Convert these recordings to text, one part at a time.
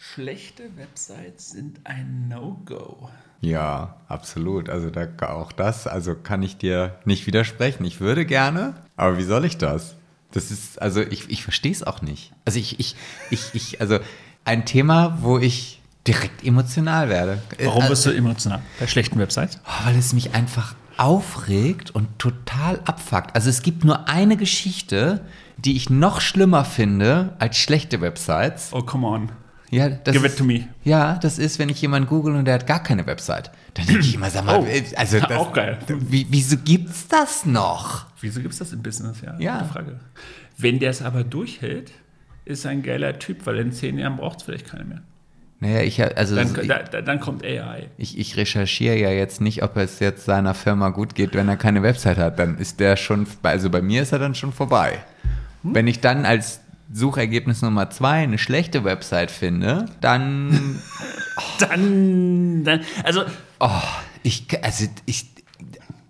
Schlechte Websites sind ein No-Go. Ja, absolut. Also da auch das, also kann ich dir nicht widersprechen. Ich würde gerne, aber wie soll ich das? Das ist, also ich, ich verstehe es auch nicht. Also ich, ich, ich, ich, also ein Thema, wo ich direkt emotional werde. Warum Also- wirst du emotional bei schlechten Websites? Oh, weil es mich einfach aufregt und total abfuckt. Also es gibt nur eine Geschichte, die ich noch schlimmer finde als schlechte Websites. Oh, come on. Ja, das Give it ist, to me. Ja, das ist, wenn ich jemanden google und der hat gar keine Website. Dann denke ich immer, sag mal, Oh, also das, auch geil. Wie, wieso gibt's das noch? Wieso gibt es das im Business? Ja, Ja. gute Frage. Wenn der es aber durchhält, ist er ein geiler Typ, weil in zehn Jahren braucht es vielleicht keiner mehr. Naja, ich also Dann, ich, da, dann kommt AI. ich, ich recherchiere ja jetzt nicht, ob es jetzt seiner Firma gut geht, wenn er keine Website hat. Dann ist der schon, also bei mir ist er dann schon vorbei. Hm? Wenn ich dann als Suchergebnis Nummer zwei eine schlechte Website finde, dann, Dann, dann, also oh, ich, also ich,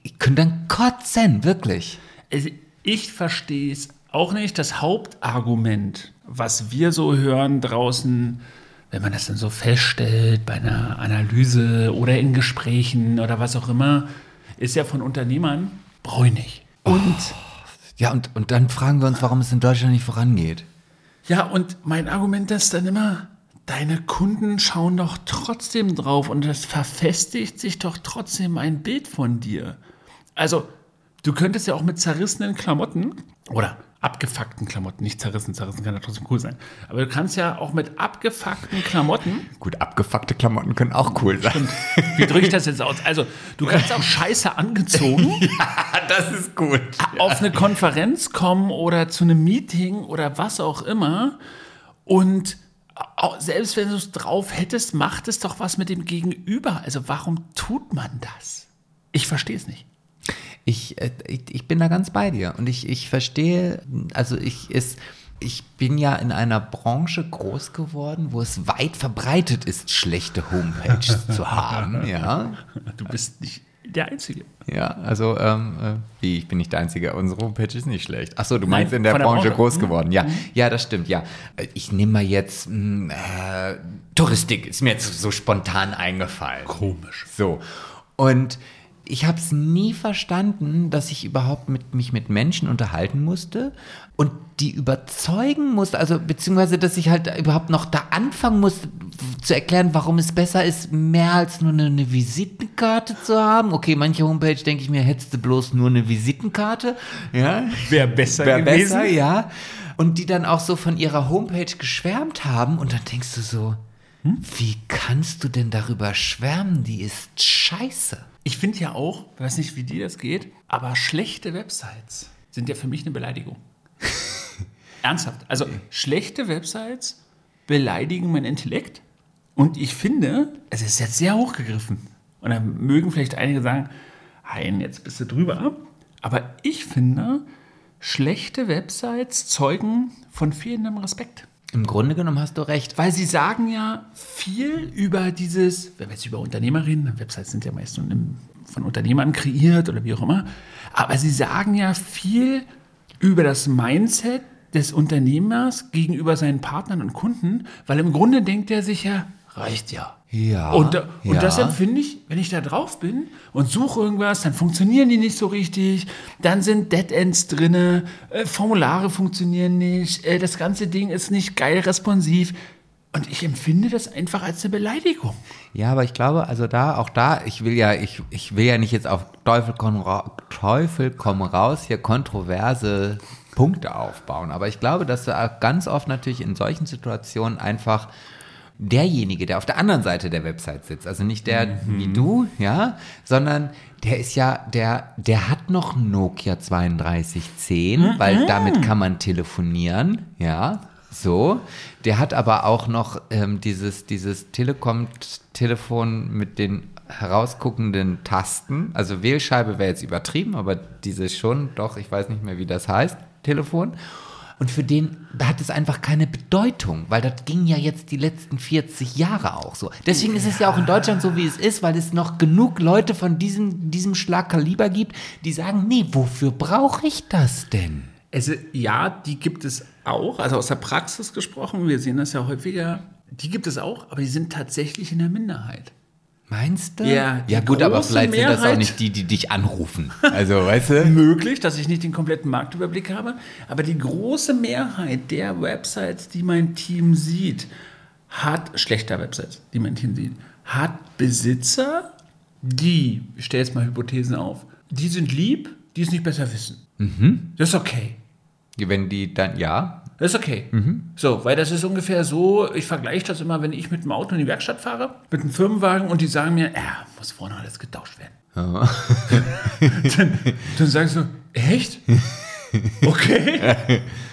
ich könnte dann kotzen, wirklich. Also ich verstehe es auch nicht. Das Hauptargument, was wir so hören draußen, wenn man das dann so feststellt bei einer Analyse oder in Gesprächen oder was auch immer, ist ja von Unternehmern bräunig. Und Ja, und, und dann fragen wir uns, warum es in Deutschland nicht vorangeht. Ja, und mein Argument ist dann immer, deine Kunden schauen doch trotzdem drauf und es verfestigt sich doch trotzdem ein Bild von dir. Also, du könntest ja auch mit zerrissenen Klamotten oder abgefuckten Klamotten, nicht zerrissen, zerrissen kann ja trotzdem cool sein, aber du kannst ja auch mit abgefuckten Klamotten, Gut, abgefuckte Klamotten können auch cool sein. wie drücke ich das jetzt aus? Also, du kannst auch scheiße angezogen das ist gut. auf eine Konferenz kommen oder zu einem Meeting oder was auch immer und selbst wenn du es drauf hättest, macht es doch was mit dem Gegenüber. Also warum tut man das? Ich verstehe es nicht. Ich, äh, ich, ich bin da ganz bei dir und ich, ich verstehe, also ich ist, ich bin ja in einer Branche groß geworden, wo es weit verbreitet ist, schlechte Homepages zu haben, ja. Du bist nicht der Einzige. Ja, also, ähm, äh, wie, ich bin nicht der Einzige, unsere Homepage ist nicht schlecht. Achso, du Nein, meinst in der der Branche Branche. groß Mhm. geworden, ja. Ja, das stimmt, ja. Ich nehme mal jetzt, mh, äh, Touristik, ist mir jetzt so spontan eingefallen. Komisch. So. Und ich habe es nie verstanden, dass ich überhaupt mit, mich mit Menschen unterhalten musste und die überzeugen musste, also beziehungsweise, dass ich halt überhaupt noch da anfangen musste zu erklären, warum es besser ist, mehr als nur eine, eine Visitenkarte zu haben. Okay, manche Homepage denke ich mir, hättest du bloß nur eine Visitenkarte, ja. Wäre besser Wäre gewesen. besser, ja. Und die dann auch so von ihrer Homepage geschwärmt haben und dann denkst du so, wie kannst du denn darüber schwärmen? Die ist scheiße. Ich finde ja auch, ich weiß nicht, wie dir das geht, aber schlechte Websites sind ja für mich eine Beleidigung. Ernsthaft. Also schlechte Websites beleidigen mein Intellekt und ich finde, es ist jetzt sehr hochgegriffen. Und dann mögen vielleicht einige sagen, Hein, jetzt bist du drüber. Aber ich finde, schlechte Websites zeugen von fehlendem Respekt. Im Grunde genommen hast du recht. Weil sie sagen ja viel über dieses, wenn wir jetzt über Unternehmer reden, Websites sind ja meist von, Unternehmern kreiert oder wie auch immer, aber sie sagen ja viel über das Mindset des Unternehmers gegenüber seinen Partnern und Kunden, weil im Grunde denkt er sich ja, reicht ja. Ja. Und, da- und ja. das empfinde ich, wenn ich da drauf bin und suche irgendwas, dann funktionieren die nicht so richtig, dann sind Dead Ends drinne, äh, Formulare funktionieren nicht, äh, das ganze Ding ist nicht geil responsiv. Und ich empfinde das einfach als eine Beleidigung. Ja, aber ich glaube, also da, auch da, ich will ja, ich, ich will ja nicht jetzt auf Teufel komm, Teufel komm raus hier kontroverse Punkte aufbauen. Aber ich glaube, dass da ganz oft natürlich in solchen Situationen einfach derjenige, der auf der anderen Seite der Website sitzt, also nicht der wie du, ja, sondern der ist ja, der, der hat noch Nokia 3210, weil damit kann man telefonieren, ja, so. Der hat aber auch noch ähm, dieses, dieses Telekom-Telefon mit den herausguckenden Tasten. Also Wählscheibe wäre jetzt übertrieben, aber dieses schon, doch, ich weiß nicht mehr, wie das heißt, Telefon. Und für den hat es einfach keine Bedeutung, weil das ging ja jetzt die letzten 40 Jahre auch so. Deswegen ist es ja auch in Deutschland so, wie es ist, weil es noch genug Leute von diesem, diesem Schlag Kaliber gibt, die sagen, nee, wofür brauche ich das denn? Also ja, die gibt es auch, also aus der Praxis gesprochen. Wir sehen das ja häufiger. die gibt es auch, aber die sind tatsächlich in der Minderheit. Meinst du? Ja, ja gut, aber vielleicht sind das auch Mehrheit- nicht die, die dich anrufen. Also, weißt du? Möglich, dass ich nicht den kompletten Marktüberblick habe, aber die große Mehrheit der Websites, die mein Team sieht, hat, schlechter Websites, die mein Team sieht, hat Besitzer, die, ich stelle jetzt mal Hypothesen auf, die sind lieb, die es nicht besser wissen. Das ist okay. Wenn die dann, ja, Das ist okay. So, weil das ist ungefähr so, ich vergleiche das immer, wenn ich mit dem Auto in die Werkstatt fahre, mit einem Firmenwagen und die sagen mir, ja, muss vorne alles getauscht werden. dann, dann sagst du, echt? Okay.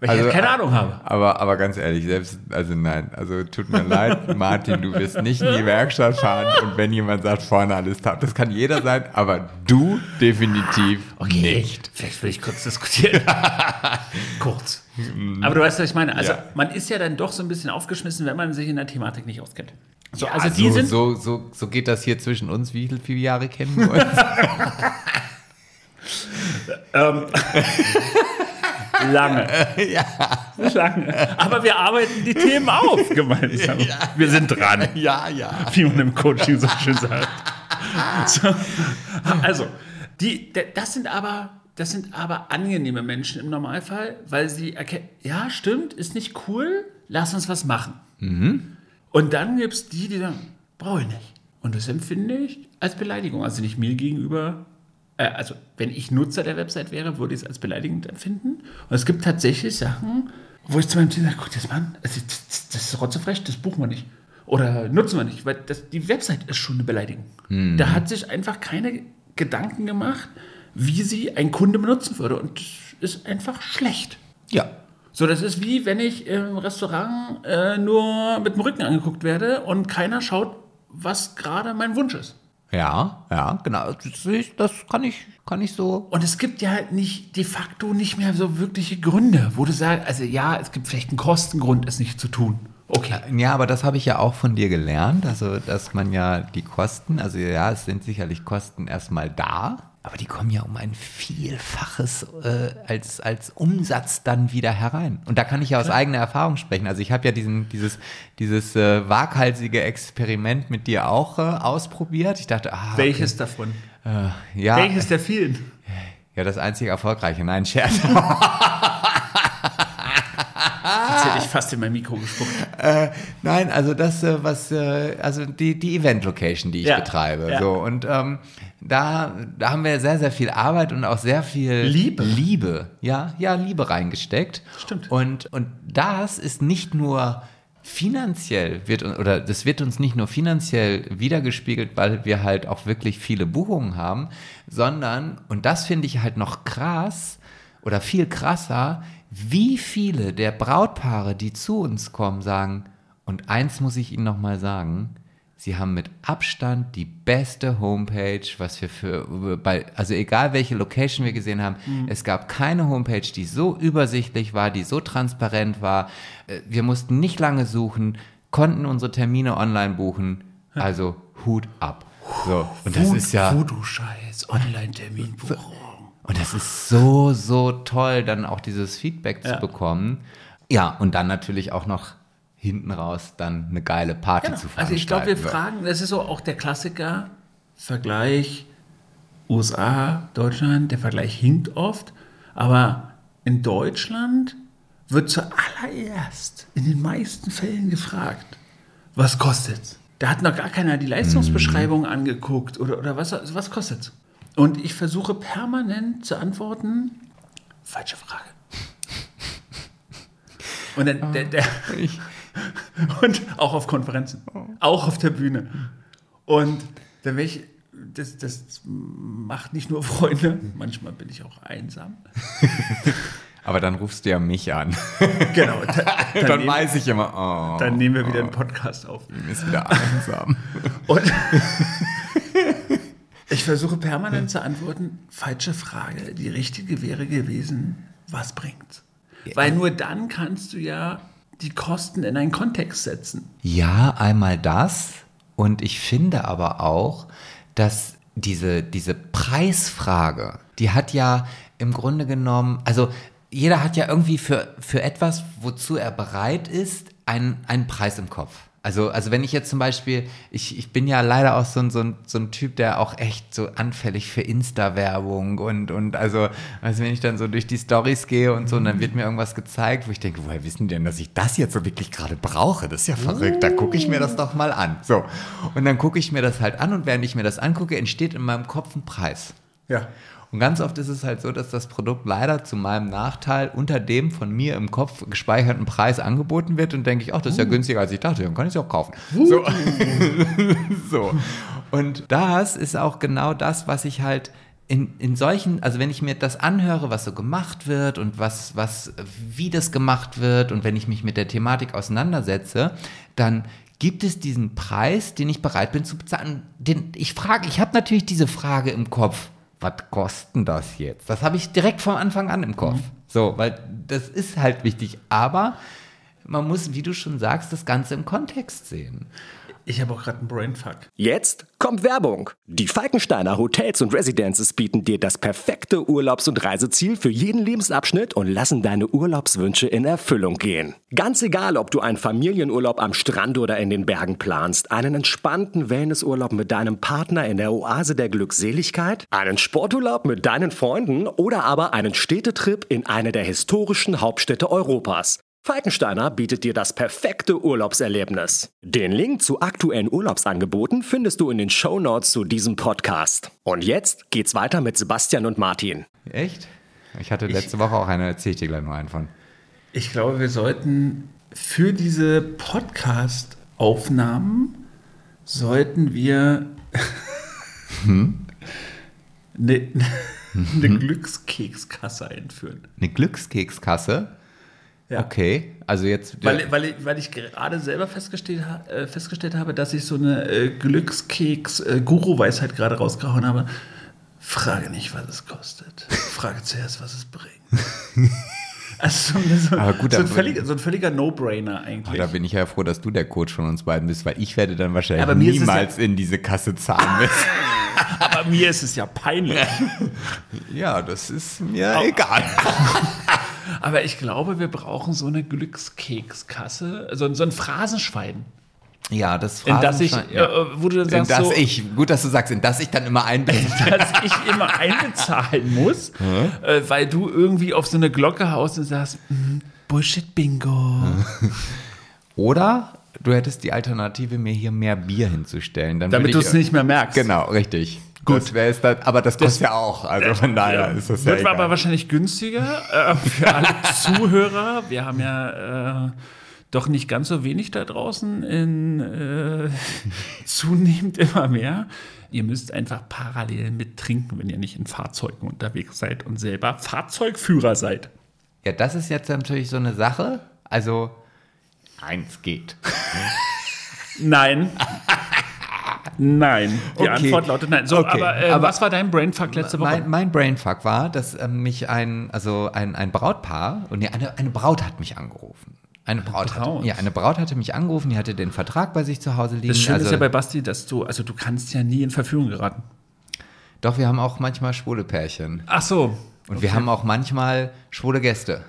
Weil ich Also, jetzt keine Ahnung habe. Aber, aber ganz ehrlich, selbst, also nein, also tut mir leid, Martin, du wirst nicht in die Werkstatt fahren und wenn jemand sagt, vorne alles taub, das kann jeder sein, aber du definitiv nicht. Vielleicht will ich kurz diskutieren. kurz. Aber du weißt, was ich meine. Also, Ja. man ist ja dann doch so ein bisschen aufgeschmissen, wenn man sich in der Thematik nicht auskennt. So, Ja, also, die so, sind. so, so, so geht das hier zwischen uns. Wie viele, viele Jahre kennen wir uns? Lange. ja. Lange. Aber wir arbeiten die Themen auf gemeinsam. Wir sind dran, ja, ja. wie man im Coaching so schön sagt. So. Also, die, das sind aber. Das sind aber angenehme Menschen im Normalfall, weil sie erkennen, ja, stimmt, ist nicht cool, lass uns was machen. Und dann gibt es die, die sagen, brauche ich nicht. Und das empfinde ich als Beleidigung. Also nicht mir gegenüber, äh, also wenn ich Nutzer der Website wäre, würde ich es als beleidigend empfinden. Und es gibt tatsächlich Sachen, wo ich zu meinem Team sage, guck das mal an, also, das, das ist rotzefrech, das buchen wir nicht. Oder nutzen wir nicht, weil das, die Website ist schon eine Beleidigung. Da hat sich einfach keine Gedanken gemacht, wie sie ein Kunde benutzen würde. Und das ist einfach schlecht. Ja. So, das ist wie wenn ich im Restaurant äh, nur mit dem Rücken angeguckt werde und keiner schaut, was gerade mein Wunsch ist. Ja, ja, genau. Das, kann ich, kann ich so. Und es gibt ja halt nicht de facto nicht mehr so wirkliche Gründe, wo du sagst, also ja, es gibt vielleicht einen Kostengrund, es nicht zu tun. Okay. Ja, aber das habe ich ja auch von dir gelernt. Also, dass man ja die Kosten, also ja, es sind sicherlich Kosten erstmal da, aber die kommen ja um ein Vielfaches äh, als, als Umsatz dann wieder herein. Und da kann ich ja aus eigener Erfahrung sprechen. Also ich habe ja diesen, dieses, dieses äh, waghalsige Experiment mit dir auch äh, ausprobiert. Ich dachte, ah, Welches davon? okay, äh, ja, Welches der vielen? ja, das einzige erfolgreiche. Nein, Scherz. Jetzt hätte ich fast in mein Mikro gespuckt. Nein, also das, äh, was, äh, also die, die Event-Location, die ich Ja, betreibe. ja. So, und ähm, da, da haben wir sehr, sehr viel Arbeit und auch sehr viel Liebe. Liebe, ja, ja, Liebe reingesteckt. Stimmt. Und, und das ist nicht nur finanziell wird oder das wird uns nicht nur finanziell wiedergespiegelt, weil wir halt auch wirklich viele Buchungen haben, sondern und das finde ich halt noch krass oder viel krasser, wie viele der Brautpaare, die zu uns kommen, sagen und eins muss ich Ihnen noch mal sagen, Sie haben mit Abstand die beste Homepage, was wir für, bei, also egal welche Location wir gesehen haben, es gab keine Homepage, die so übersichtlich war, die so transparent war. Äh, Wir mussten nicht lange suchen, konnten unsere Termine online buchen. Also Hut ab. So, und das ist ja, Fotoscheiß, Online-Terminbuchung. und das ist so, so toll, dann auch dieses Feedback zu Ja. bekommen. Ja, und dann natürlich auch noch hinten raus dann eine geile Party Genau. zu Also veranstalten. ich glaube, wir fragen, das ist so auch der Klassiker, Vergleich USA, Deutschland, der Vergleich hinkt oft, aber in Deutschland wird zuallererst in den meisten Fällen gefragt, was kostet's? Da hat noch gar keiner die Leistungsbeschreibung angeguckt oder, oder was, was kostet's? Und ich versuche permanent zu antworten, falsche Frage. Und dann, der, der, und auch auf Konferenzen, auch auf der Bühne. Und dann bin ich, das, das macht nicht nur Freunde, manchmal bin ich auch einsam. Aber dann rufst du ja mich an. Genau, da, dann, Dann nehmen, weiß ich immer, oh, dann nehmen wir wieder einen Podcast auf. ist wieder einsam. Und ich versuche permanent zu antworten, falsche Frage. Die richtige wäre gewesen, was bringt's? Weil nur dann kannst du ja die Kosten in einen Kontext setzen. Ja, einmal das. Und ich finde aber auch, dass diese, diese Preisfrage, die hat ja im Grunde genommen, also jeder hat ja irgendwie für, für etwas, wozu er bereit ist, einen, einen Preis im Kopf. Also, also wenn ich jetzt zum Beispiel, ich, ich bin ja leider auch so ein, so, ein, so ein Typ, der auch echt so anfällig für Insta-Werbung und, und also, also wenn ich dann so durch die Stories gehe und so und dann wird mir irgendwas gezeigt, wo ich denke, woher wissen die denn, dass ich das jetzt so wirklich gerade brauche? Das ist ja verrückt, da gucke ich mir das doch mal an. So, und dann gucke ich mir das halt an und während ich mir das angucke, entsteht in meinem Kopf ein Preis. Ja. Und ganz oft ist es halt so, dass das Produkt leider zu meinem Nachteil unter dem von mir im Kopf gespeicherten Preis angeboten wird und denke ich, ach, das ist ja günstiger als ich dachte, dann kann ich es auch kaufen. So. so. Und das ist auch genau das, was ich halt in, in solchen, also wenn ich mir das anhöre, was so gemacht wird und was, was, wie das gemacht wird und wenn ich mich mit der Thematik auseinandersetze, dann gibt es diesen Preis, den ich bereit bin zu bezahlen. Den, ich frage, ich habe natürlich diese Frage im Kopf was kostet das jetzt? Das habe ich direkt vom Anfang an im Kopf. Mhm. So, weil das ist halt wichtig. Aber man muss, wie du schon sagst, das Ganze im Kontext sehen. Ich habe auch gerade einen Brainfuck. Jetzt kommt Werbung. Die Falkensteiner Hotels und Residences bieten dir das perfekte Urlaubs- und Reiseziel für jeden Lebensabschnitt und lassen deine Urlaubswünsche in Erfüllung gehen. Ganz egal, ob du einen Familienurlaub am Strand oder in den Bergen planst, einen entspannten Wellnessurlaub mit deinem Partner in der Oase der Glückseligkeit, einen Sporturlaub mit deinen Freunden oder aber einen Städtetrip in eine der historischen Hauptstädte Europas. Falkensteiner bietet dir das perfekte Urlaubserlebnis. Den Link zu aktuellen Urlaubsangeboten findest du in den Show Notes zu diesem Podcast. Und jetzt geht's weiter mit Sebastian und Martin. Echt? Ich hatte letzte ich, Woche auch eine, erzähle ich dir gleich nur einen von. Ich glaube, wir sollten für diese Podcast-Aufnahmen sollten wir hm? eine, eine hm? Glückskekskasse einführen. Eine Glückskekskasse? Ja. Okay, also jetzt. Weil, weil, ich, weil ich gerade selber festgestellt, äh, festgestellt habe, dass ich so eine äh, Glückskeks-Guru-Weisheit äh, gerade rausgehauen habe. Frage nicht, was es kostet. Frage zuerst, was es bringt. Also so, so, gut, so, ein, völliger, so ein völliger No-Brainer eigentlich. Oh, da bin ich ja froh, dass du der Coach von uns beiden bist, weil ich werde dann wahrscheinlich niemals ja, in diese Kasse zahlen müssen. Aber mir ist es ja peinlich. ja, das ist mir aber, egal. Aber ich glaube, wir brauchen so eine Glückskekskasse, so, so ein Phrasenschwein. Ja, das Phrasenschwein. In das ich, ja. äh, wo du dann sagst, in das so, ich, gut, dass du sagst, in das ich dann immer einbezahlen Dass ich immer einbezahlen muss, äh, weil du irgendwie auf so eine Glocke haust und sagst, mm, Bullshit-Bingo. Oder du hättest die Alternative, mir hier mehr Bier hinzustellen. Damit du es nicht mehr merkst. Genau, richtig. Gut. Das das, aber das kostet das, ja auch. Also von daher ja, ist das ja. Wird aber wahrscheinlich günstiger äh, für alle Zuhörer. Wir haben ja äh, doch nicht ganz so wenig da draußen, in, äh, zunehmend immer mehr. Ihr müsst einfach parallel mit trinken, wenn ihr nicht in Fahrzeugen unterwegs seid und selber Fahrzeugführer seid. Ja, das ist jetzt natürlich so eine Sache. Also, eins geht. Nein. Nein, die okay. Antwort lautet nein. So, okay. aber, äh, aber, was war dein Brainfuck letzte Woche? Mein, mein Brainfuck war, dass äh, mich ein, also ein, ein Brautpaar, und nee, eine, eine Braut hat mich angerufen. Eine Braut, Braut. Hatte, ja, eine Braut hatte mich angerufen, die hatte den Vertrag bei sich zu Hause liegen. Das Schöne also, ist ja bei Basti, dass du, also du kannst ja nie in Verfügung geraten. Doch, wir haben auch manchmal schwule Pärchen. Ach so. Und okay. wir haben auch manchmal schwule Gäste.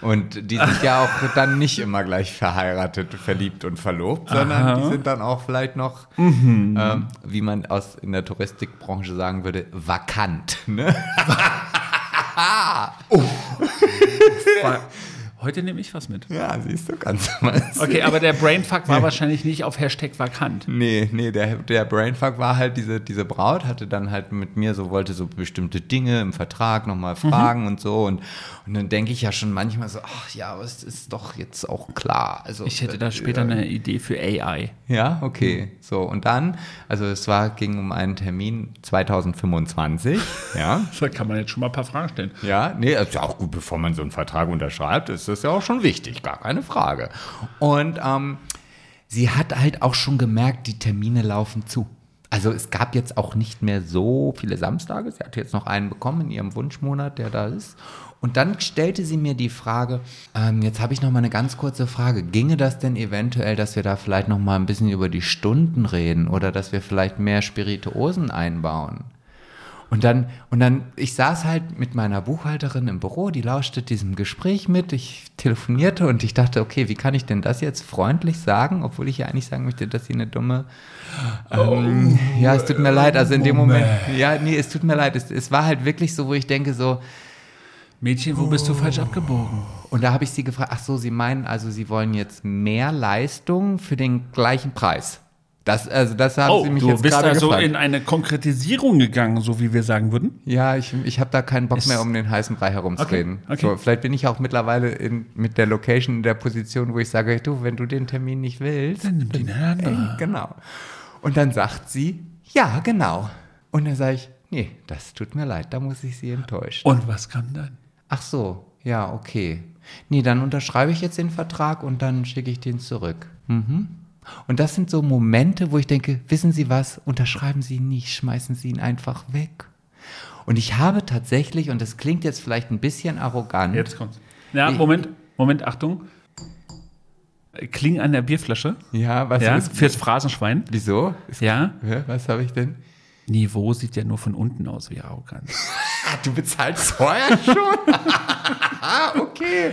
Und die sind ja auch dann nicht immer gleich verheiratet, verliebt und verlobt, sondern Aha. die sind dann auch vielleicht noch, mhm. ähm, wie man aus in der Touristikbranche sagen würde, vakant. Ne? oh. Heute nehme ich was mit. Ja, siehst du, ganz mal. Okay, aber der Brainfuck war wahrscheinlich nicht auf Hashtag vakant. Nee, nee, der, der Brainfuck war halt, diese, diese Braut hatte dann halt mit mir so, wollte so bestimmte Dinge im Vertrag nochmal fragen mhm. und so. Und, und dann denke ich ja schon manchmal so, ach ja, aber es ist doch jetzt auch klar. Also, ich hätte da später äh, eine Idee für AI. Ja, okay. Mhm. So, und dann, also es war, ging um einen Termin 2025. ja. Da kann man jetzt schon mal ein paar Fragen stellen. Ja, nee, ja auch gut, bevor man so einen Vertrag unterschreibt, ist das ja auch schon wichtig, gar keine Frage. Und ähm, sie hat halt auch schon gemerkt, die Termine laufen zu. Also es gab jetzt auch nicht mehr so viele Samstage. Sie hat jetzt noch einen bekommen in ihrem Wunschmonat, der da ist. Und dann stellte sie mir die Frage, ähm, jetzt habe ich noch mal eine ganz kurze Frage. Ginge das denn eventuell, dass wir da vielleicht noch mal ein bisschen über die Stunden reden oder dass wir vielleicht mehr Spirituosen einbauen? Und dann, und dann, ich saß halt mit meiner Buchhalterin im Büro, die lauschte diesem Gespräch mit, ich telefonierte und ich dachte, okay, wie kann ich denn das jetzt freundlich sagen, obwohl ich ja eigentlich sagen möchte, dass sie eine dumme, ähm, ja, es tut mir leid, also in dem Moment, ja, nee, es tut mir leid, es, es war halt wirklich so, wo ich denke so, Mädchen, wo bist du falsch abgebogen? und da habe ich sie gefragt, ach so, Sie meinen also, Sie wollen jetzt mehr Leistung für den gleichen Preis? Das, also das haben Oh, Sie mich du jetzt bist gerade also gefragt. in eine Konkretisierung gegangen, so wie wir sagen würden. Ja, ich, ich habe da keinen Bock Ist- mehr, um den heißen Brei herumzureden. Okay, okay. So, vielleicht bin ich auch mittlerweile in, mit der Location in der Position, wo ich sage, du, wenn du den Termin nicht willst, Dann nimm die eine andere. Ey, genau. Und dann sagt sie, ja, genau. Und dann sage ich, nee, das tut mir leid, da muss ich Sie enttäuschen. Und was kam dann? Ach so, ja, okay. Nee, dann unterschreibe ich jetzt den Vertrag und dann schicke ich den zurück. Mhm. Und das sind so Momente, wo ich denke, wissen Sie was, unterschreiben Sie ihn nicht, schmeißen Sie ihn einfach weg. Und ich habe tatsächlich, und das klingt jetzt vielleicht ein bisschen arrogant, Jetzt kommt's. Ja, Moment, Moment, Achtung. Kling an der Bierflasche. ja, was Ja, ist, fürs Phrasenschwein. wieso? Ist, Ja. Hä, Was habe ich denn? Niveau sieht ja nur von unten aus wie arrogant. Ah, du bezahlst vorher schon? okay.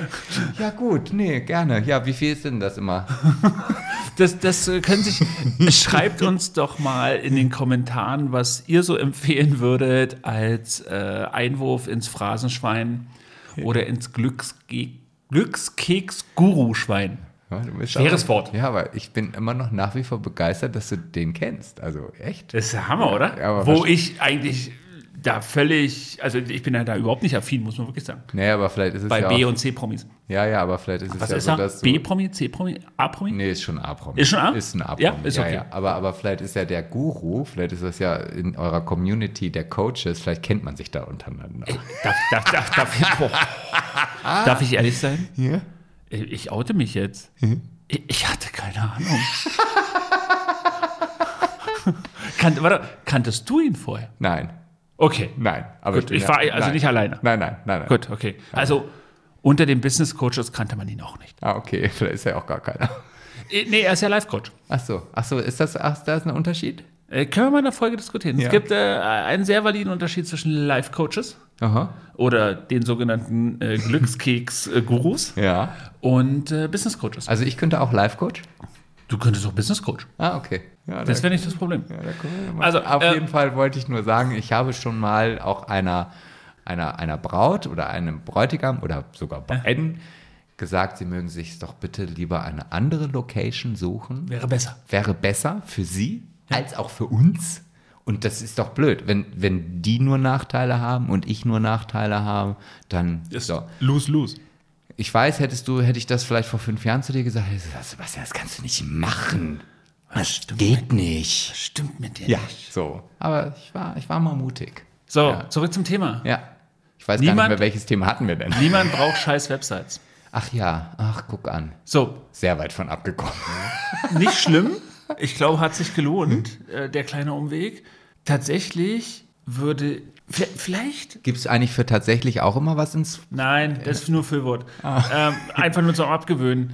Ja gut, nee, gerne. Ja, wie viel ist denn das immer? Das, das äh, können sich. Schreibt uns doch mal in den Kommentaren, was ihr so empfehlen würdet als äh, Einwurf ins Phrasenschwein oder ins Glückske Glückskeks-Guru-Schwein. Ja, Schweres Wort. Ja, aber ich bin immer noch nach wie vor begeistert, dass du den kennst. Also echt? Das ist der Hammer, oder? Ja, aber Wo ich eigentlich da völlig, also ich bin ja da überhaupt nicht affin, muss man wirklich sagen. Nee, aber vielleicht ist es Bei ja B- und C-Promis. Ja, ja, aber vielleicht ist es Was ja ist so, dass B-Promi, C-Promi, A-Promi? Nee, ist schon A-Promi. Ist schon A? Ist ein A-Promi. Ja, ist okay. Aber, aber vielleicht ist ja der Guru, vielleicht ist das ja in eurer Community der Coaches, vielleicht kennt man sich da untereinander. Darf, darf, darf, darf, ich, boah. darf ich ehrlich sein? Ja? Ich oute mich jetzt. Ich, ich hatte keine Ahnung. Kan, warte, kanntest du ihn vorher? Nein, Okay. nein. Aber Gut, ich ja- war also nein. nicht alleine. Nein, nein, nein, nein. Gut, okay. Also unter den Business Coaches kannte man ihn auch nicht. Ah, okay, vielleicht ist ja auch gar keiner. Äh, Nee, er ist ja Life-Coach. Ach so, ach so, ist das, ach, da ist ein Unterschied? Äh, können wir mal in der Folge diskutieren. Ja. Es gibt äh, einen sehr validen Unterschied zwischen Life-Coaches Aha. oder den sogenannten äh, Glückskeks-Gurus Ja. und äh, Business Coaches. Also ich könnte auch Life-Coach? Du könntest auch Business Coach. Ah, okay. Ja, Das da- wäre nicht das Problem. Ja, da Also, auf äh, jeden Fall wollte ich nur sagen, ich habe schon mal auch einer, einer, einer Braut oder einem Bräutigam oder sogar beiden gesagt, sie mögen sich doch bitte lieber eine andere Location suchen. Wäre besser. Wäre besser für sie als auch für uns. Und das ist doch blöd. Wenn, wenn die nur Nachteile haben und ich nur Nachteile habe, dann so. Lose-lose. Ich weiß, hättest du, hätte ich das vielleicht vor fünf Jahren zu dir gesagt, Sebastian, das kannst du nicht machen. Das geht nicht. Stimmt mit dir Ja, nicht. so. Aber ich war, ich war mal mutig. So, Ja. zurück zum Thema. Ja. Ich weiß gar nicht Niemand- mehr, welches Thema hatten wir denn. Niemand braucht scheiß Websites. Ach ja, ach, guck an. So, Sehr weit von abgekommen. nicht schlimm. Ich glaube, hat sich gelohnt, äh, der kleine Umweg. Tatsächlich würde, vi- vielleicht, Gibt es eigentlich für tatsächlich auch immer was ins. nein, das ist nur Füllwort. Ähm, einfach nur zum Abgewöhnen.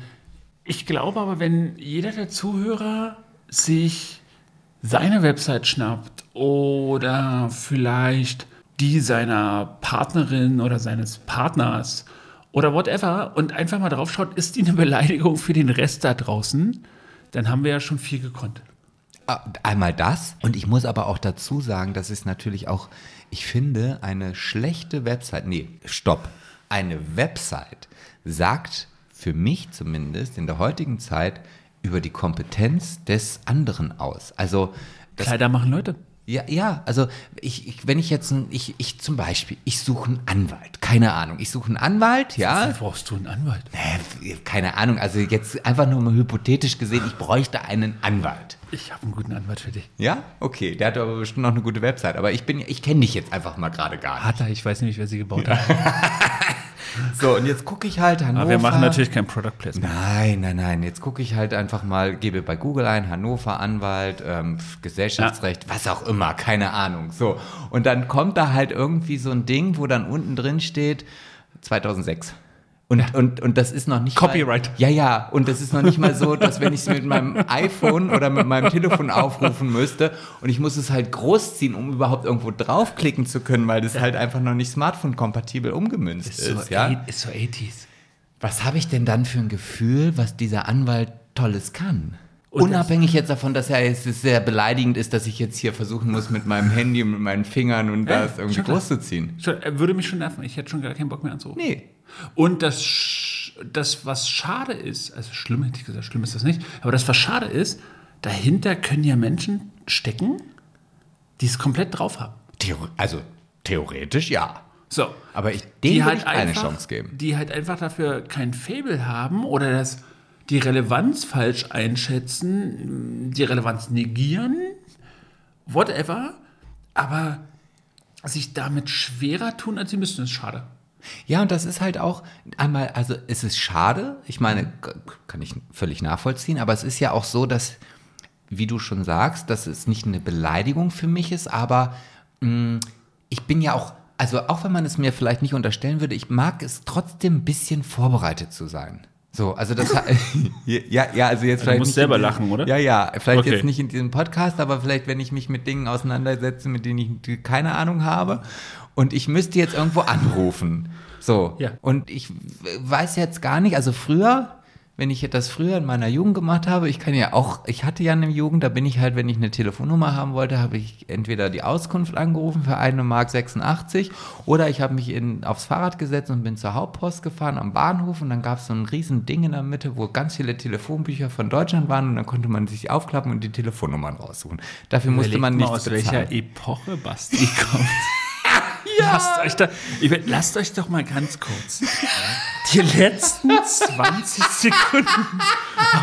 Ich glaube aber, wenn jeder der Zuhörer sich seine Website schnappt oder vielleicht die seiner Partnerin oder seines Partners oder whatever und einfach mal drauf schaut, ist die eine Beleidigung für den Rest da draußen, dann haben wir ja schon viel gekonnt. Einmal das. Und ich muss aber auch dazu sagen, dass es natürlich auch, ich finde, eine schlechte Website, nee, stopp. Eine Website sagt für mich zumindest in der heutigen Zeit über die Kompetenz des anderen aus. Also, das Kleider machen Leute. Ja, ja, also ich, ich, wenn ich jetzt ein, ich, ich zum Beispiel, ich suche einen Anwalt, keine Ahnung, ich suche einen Anwalt, ja, Wofür brauchst du einen Anwalt? äh, keine Ahnung, also jetzt einfach nur mal hypothetisch gesehen, ich bräuchte einen Anwalt. Ich habe einen guten Anwalt für dich. Ja, okay, der hat aber bestimmt noch eine gute Website, aber ich bin, ich kenne dich jetzt einfach mal gerade gar nicht. Hat er, ich weiß nicht, wer sie gebaut hat. So, und jetzt gucke ich halt Hannover. Aber wir machen natürlich kein Product Placement. Nein, nein, nein. Jetzt gucke ich halt einfach mal, gebe bei Google ein, Hannover Anwalt, ähm, Gesellschaftsrecht, was auch immer, keine Ahnung. So. Und dann kommt da halt irgendwie so ein Ding, wo dann unten drin steht 2006. Und Und, und, und das ist noch nicht Copyright. Mal, ja, ja. Und das ist noch nicht mal so, dass wenn ich es mit meinem iPhone oder mit meinem Telefon aufrufen müsste und ich muss es halt großziehen, um überhaupt irgendwo draufklicken zu können, weil das halt einfach noch nicht smartphone-kompatibel umgemünzt ist. so, ja? eight- ist so 80s. Was habe ich denn dann für ein Gefühl, was dieser Anwalt Tolles kann? Und Unabhängig jetzt davon, dass er es sehr beleidigend ist, dass ich jetzt hier versuchen muss, mit meinem Handy und mit meinen Fingern und Ja, das irgendwie groß zu ziehen. Würde mich schon nerven. Ich hätte schon gar keinen Bock mehr anzurufen. Nee. Und das, das, was schade ist, also schlimm hätte ich gesagt, schlimm ist das nicht, aber das, was schade ist, dahinter können ja Menschen stecken, die es komplett drauf haben. Theo also theoretisch ja. So. Aber ich, dem die halt ich keine einfach, Chance geben. Die halt einfach dafür kein Fable haben oder das, die Relevanz falsch einschätzen, die Relevanz negieren, whatever, aber sich damit schwerer tun, als sie müssten, ist schade. Ja, und das ist halt auch einmal, also es ist schade, ich meine, kann ich völlig nachvollziehen, aber es ist ja auch so, dass, wie du schon sagst, dass es nicht eine Beleidigung für mich ist, aber mh, ich bin ja auch, also auch wenn man es mir vielleicht nicht unterstellen würde, ich mag es trotzdem ein bisschen vorbereitet zu sein. So, also das ja, ja, also jetzt vielleicht musst nicht selber diesem- lachen, oder? Ja, ja, vielleicht Okay. jetzt nicht in diesem Podcast, aber vielleicht, wenn ich mich mit Dingen auseinandersetze, mit denen ich keine Ahnung habe und ich müsste jetzt irgendwo anrufen. So. Ja. Und ich weiß jetzt gar nicht, also früher, wenn ich das früher in meiner Jugend gemacht habe, ich kann ja auch, ich hatte ja eine Jugend, da bin ich halt, wenn ich eine Telefonnummer haben wollte, habe ich entweder die Auskunft angerufen für eine Mark 86 oder ich habe mich in, aufs Fahrrad gesetzt und bin zur Hauptpost gefahren am Bahnhof und dann gab es so ein riesen Ding in der Mitte, wo ganz viele Telefonbücher von Deutschland waren und dann konnte man sich aufklappen und die Telefonnummern raussuchen. Dafür musste man Überlegt nichts aus bezahlen. welcher Epoche Basti kommt. Lasst euch, da, ich lasst euch doch mal ganz kurz die letzten 20 Sekunden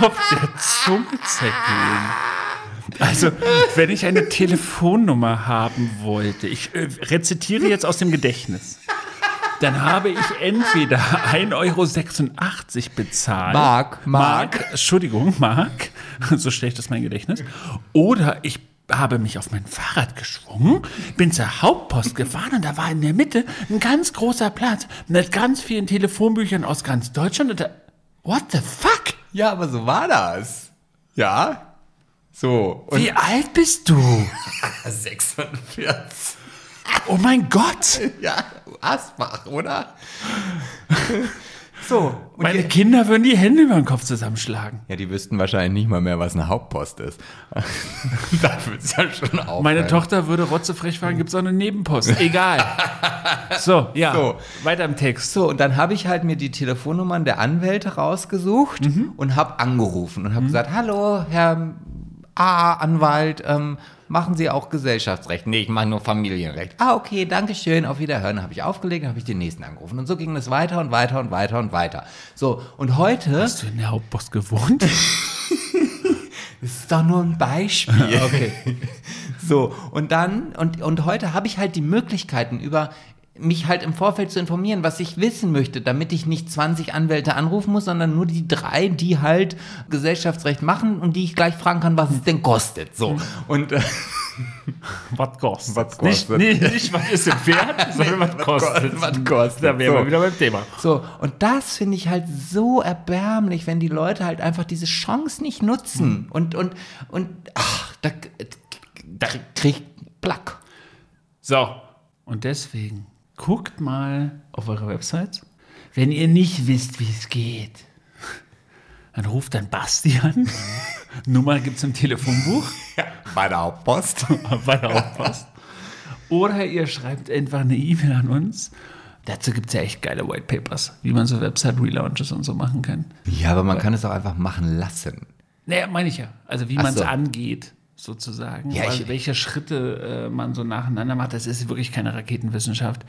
auf der Zunge zergehen. Also, wenn ich eine Telefonnummer haben wollte, ich äh, rezitiere jetzt aus dem Gedächtnis, dann habe ich entweder 1,86 Euro bezahlt. Mark, Mark. Entschuldigung, Mark. So schlecht ist mein Gedächtnis. Oder ich habe mich auf mein Fahrrad geschwungen, bin zur Hauptpost gefahren und da war in der Mitte ein ganz großer Platz mit ganz vielen Telefonbüchern aus ganz Deutschland. Und da, what the fuck? Ja, aber so war das. Ja. So. Wie alt bist du? 46. Oh mein Gott! Ja, Asbach, oder? So. Und Meine die, Kinder würden die Hände über den Kopf zusammenschlagen. ja, die wüssten wahrscheinlich nicht mal mehr, was eine Hauptpost ist. da wird es ja schon auf. Meine Tochter würde rotzefrech fragen, gibt es auch eine Nebenpost? Egal. So, ja. So. Weiter im Text. So, und dann habe ich halt mir die Telefonnummern der Anwälte rausgesucht und habe angerufen und habe gesagt, hallo, Herr A. Anwalt, ähm, machen Sie auch Gesellschaftsrecht? Nee, ich mache nur Familienrecht. Ah, okay, danke schön, auf Wiederhören. Habe ich aufgelegt, habe ich den nächsten angerufen. Und so ging es weiter und weiter und weiter und weiter. So, und heute, das Hast du in der Hauptpost gewohnt? ist doch nur ein Beispiel. okay. So, und dann, und, und heute habe ich halt die Möglichkeiten über mich halt im Vorfeld zu informieren, was ich wissen möchte, damit ich nicht 20 Anwälte anrufen muss, sondern nur die drei, die halt Gesellschaftsrecht machen und die ich gleich fragen kann, was es denn kostet. So. Und äh, Was kostet? Was Nicht, kostet? nee, nicht was ist es wert, sondern was kostet. was kostet. Da wären So. wir wieder beim Thema. So, und das finde ich halt so erbärmlich, wenn die Leute halt einfach diese Chance nicht nutzen. Und, und, und, ach, da, da krieg ich Plack. So, und deswegen guckt mal auf eure Website. Wenn ihr nicht wisst, wie es geht, dann ruft dann Basti an. Nummer gibt es im Telefonbuch, Bei der Hauptpost. bei der Hauptpost. Oder ihr schreibt einfach eine E-Mail an uns. Dazu gibt es ja echt geile White Papers, wie man so Website-Relaunches und so machen kann. Ja, aber man kann es auch einfach machen lassen. Naja, meine ich ja. Also wie man es so. angeht, sozusagen. Ja, ich- welche Schritte äh, man so nacheinander macht, das ist wirklich keine Raketenwissenschaft.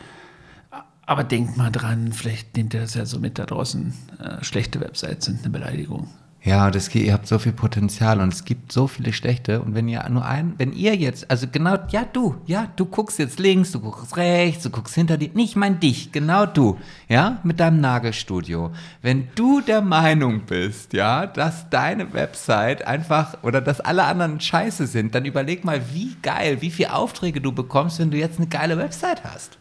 Aber denkt mal dran, vielleicht nehmt ihr das ja so mit da draußen. Äh, schlechte Websites sind eine Beleidigung. Ja, das, geht- ihr habt so viel Potenzial und es gibt so viele schlechte. Und wenn ihr nur ein, wenn ihr jetzt, also genau, ja du, ja, du guckst jetzt links, du guckst rechts, du guckst hinter dir, nicht mein dich, genau du, ja, mit deinem Nagelstudio. Wenn du der Meinung bist, ja, dass deine Website einfach oder dass alle anderen scheiße sind, dann überleg mal, wie geil, wie viele Aufträge du bekommst, wenn du jetzt eine geile Website hast.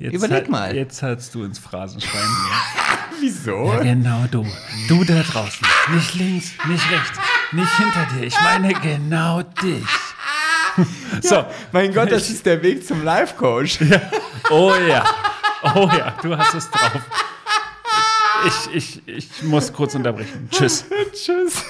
Jetzt Überleg halt- mal. Jetzt hast du ins Phrasenschwein. Wieso? Ja, genau du. Du da draußen. Nicht links, nicht rechts, nicht hinter dir. Ich meine genau dich. So, Mein Gott, das ist der Weg zum Life-Coach. oh ja. Oh ja, du hast es drauf. Ich, ich, ich muss kurz unterbrechen. Tschüss. Tschüss.